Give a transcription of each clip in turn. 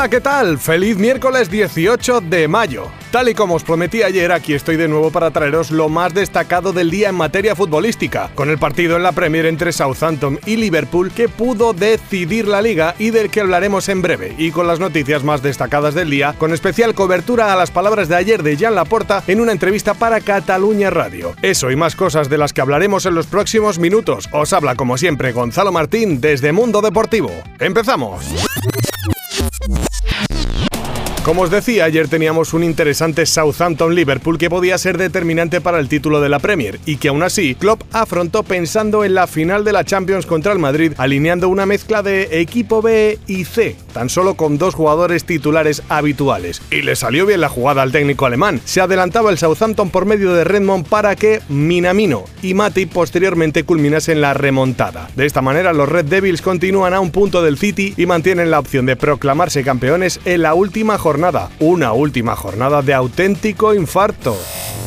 Hola, ¿qué tal? Feliz miércoles 18 de mayo. Tal y como os prometí ayer, aquí estoy de nuevo para traeros lo más destacado del día en materia futbolística, con el partido en la Premier entre Southampton y Liverpool que pudo decidir la liga y del que hablaremos en breve, y con las noticias más destacadas del día, con especial cobertura a las palabras de ayer de Jan Laporta en una entrevista para Cataluña Radio. Eso y más cosas de las que hablaremos en los próximos minutos. Os habla como siempre Gonzalo Martín desde Mundo Deportivo. ¡Empezamos! Como os decía, ayer teníamos un interesante Southampton-Liverpool que podía ser determinante para el título de la Premier y que aún así Klopp afrontó pensando en la final de la Champions contra el Madrid, alineando una mezcla de equipo B y C, tan solo con dos jugadores titulares habituales. Y le salió bien la jugada al técnico alemán. Se adelantaba el Southampton por medio de Redmond para que Minamino y Mati posteriormente culminasen la remontada. De esta manera, los Red Devils continúan a un punto del City y mantienen la opción de proclamarse campeones en la última jornada una última jornada de auténtico infarto.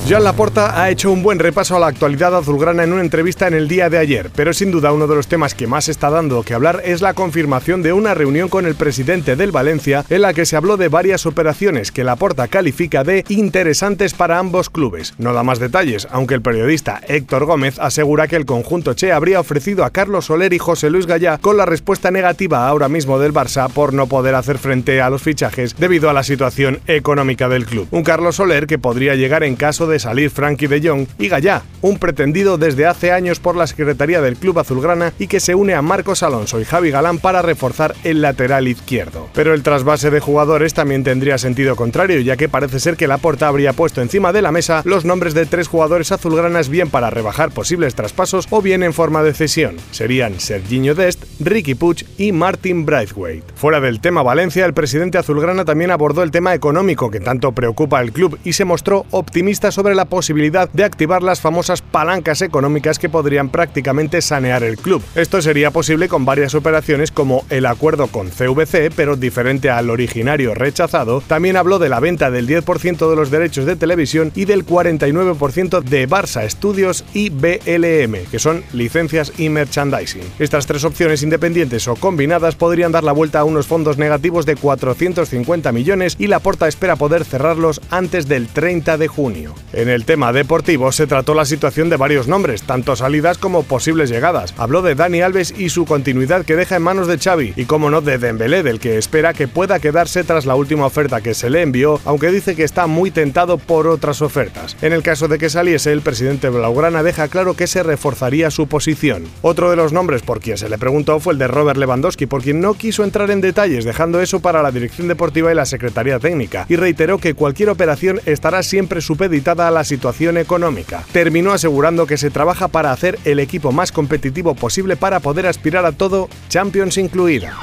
Joan Laporta ha hecho un buen repaso a la actualidad azulgrana en una entrevista en el día de ayer, pero sin duda uno de los temas que más está dando que hablar es la confirmación de una reunión con el presidente del Valencia en la que se habló de varias operaciones que Laporta califica de interesantes para ambos clubes. No da más detalles, aunque el periodista Héctor Gómez asegura que el conjunto Che habría ofrecido a Carlos Soler y José Luis Gallá con la respuesta negativa ahora mismo del Barça por no poder hacer frente a los fichajes debido a la situación económica del club. Un Carlos Soler que podría llegar en caso de de salir Frankie de Jong y Gallá, un pretendido desde hace años por la Secretaría del Club Azulgrana y que se une a Marcos Alonso y Javi Galán para reforzar el lateral izquierdo. Pero el trasvase de jugadores también tendría sentido contrario, ya que parece ser que Laporta habría puesto encima de la mesa los nombres de tres jugadores azulgranas bien para rebajar posibles traspasos o bien en forma de cesión. Serían Serginho Dest, Ricky Puch y Martin Braithwaite. Fuera del tema Valencia, el presidente azulgrana también abordó el tema económico que tanto preocupa al club y se mostró optimista sobre sobre la posibilidad de activar las famosas palancas económicas que podrían prácticamente sanear el club. Esto sería posible con varias operaciones como el acuerdo con CVC, pero diferente al originario rechazado, también habló de la venta del 10% de los derechos de televisión y del 49% de Barça Studios y BLM, que son licencias y merchandising. Estas tres opciones independientes o combinadas podrían dar la vuelta a unos fondos negativos de 450 millones y la porta espera poder cerrarlos antes del 30 de junio. En el tema deportivo se trató la situación de varios nombres, tanto salidas como posibles llegadas. Habló de Dani Alves y su continuidad que deja en manos de Xavi y como no de Dembélé del que espera que pueda quedarse tras la última oferta que se le envió, aunque dice que está muy tentado por otras ofertas. En el caso de que saliese, el presidente Blaugrana deja claro que se reforzaría su posición. Otro de los nombres por quien se le preguntó fue el de Robert Lewandowski, por quien no quiso entrar en detalles, dejando eso para la dirección deportiva y la secretaría técnica, y reiteró que cualquier operación estará siempre supeditada la situación económica. Terminó asegurando que se trabaja para hacer el equipo más competitivo posible para poder aspirar a todo, Champions incluida.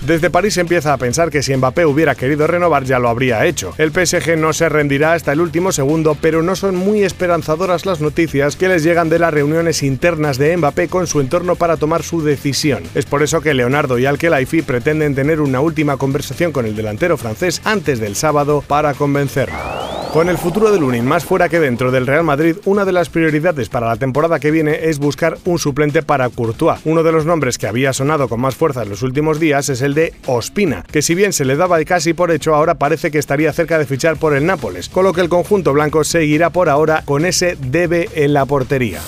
Desde París empieza a pensar que si Mbappé hubiera querido renovar ya lo habría hecho. El PSG no se rendirá hasta el último segundo, pero no son muy esperanzadoras las noticias que les llegan de las reuniones internas de Mbappé con su entorno para tomar su decisión. Es por eso que Leonardo y Alkelaifi pretenden tener una última conversación con el delantero francés antes del sábado para convencerlo. Con el futuro de Lunin más fuera que dentro del Real Madrid, una de las prioridades para la temporada que viene es buscar un suplente para Courtois. Uno de los nombres que había sonado con más fuerza en los últimos días es el de Ospina, que si bien se le daba casi por hecho, ahora parece que estaría cerca de fichar por el Nápoles, con lo que el conjunto blanco seguirá por ahora con ese debe en la portería.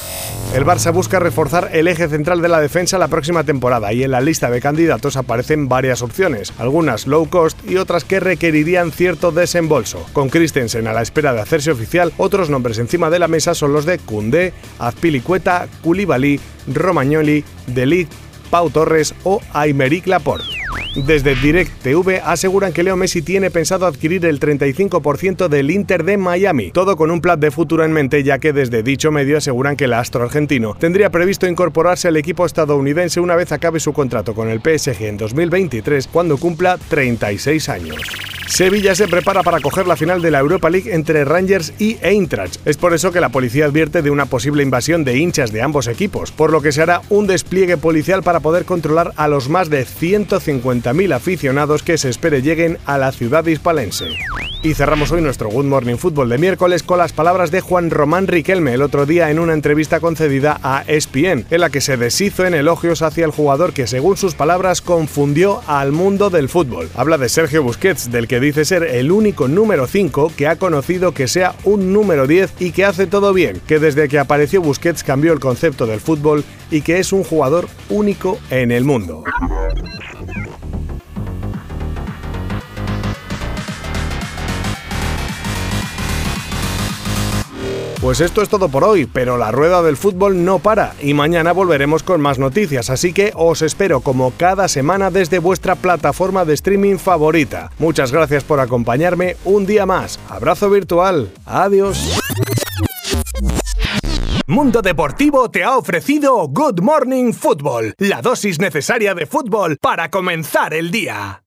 El Barça busca reforzar el eje central de la defensa la próxima temporada y en la lista de candidatos aparecen varias opciones, algunas low cost y otras que requerirían cierto desembolso. Con Christensen a la espera de hacerse oficial, otros nombres encima de la mesa son los de Koundé, Azpilicueta, Koulibaly, Romagnoli, Delict, Pau Torres o Aymeric Laporte. Desde Direct TV aseguran que Leo Messi tiene pensado adquirir el 35% del Inter de Miami, todo con un plan de futuro en mente, ya que desde dicho medio aseguran que el astro argentino tendría previsto incorporarse al equipo estadounidense una vez acabe su contrato con el PSG en 2023, cuando cumpla 36 años. Sevilla se prepara para coger la final de la Europa League entre Rangers y Eintracht. Es por eso que la policía advierte de una posible invasión de hinchas de ambos equipos, por lo que se hará un despliegue policial para poder controlar a los más de 150.000 aficionados que se espere lleguen a la ciudad hispalense. Y cerramos hoy nuestro Good Morning Football de miércoles con las palabras de Juan Román Riquelme el otro día en una entrevista concedida a ESPN, en la que se deshizo en elogios hacia el jugador que, según sus palabras, confundió al mundo del fútbol. Habla de Sergio Busquets, del que dice ser el único número 5 que ha conocido que sea un número 10 y que hace todo bien, que desde que apareció Busquets cambió el concepto del fútbol y que es un jugador único en el mundo. Pues esto es todo por hoy, pero la rueda del fútbol no para y mañana volveremos con más noticias, así que os espero como cada semana desde vuestra plataforma de streaming favorita. Muchas gracias por acompañarme un día más. Abrazo virtual. Adiós. Mundo Deportivo te ha ofrecido Good Morning Football, la dosis necesaria de fútbol para comenzar el día.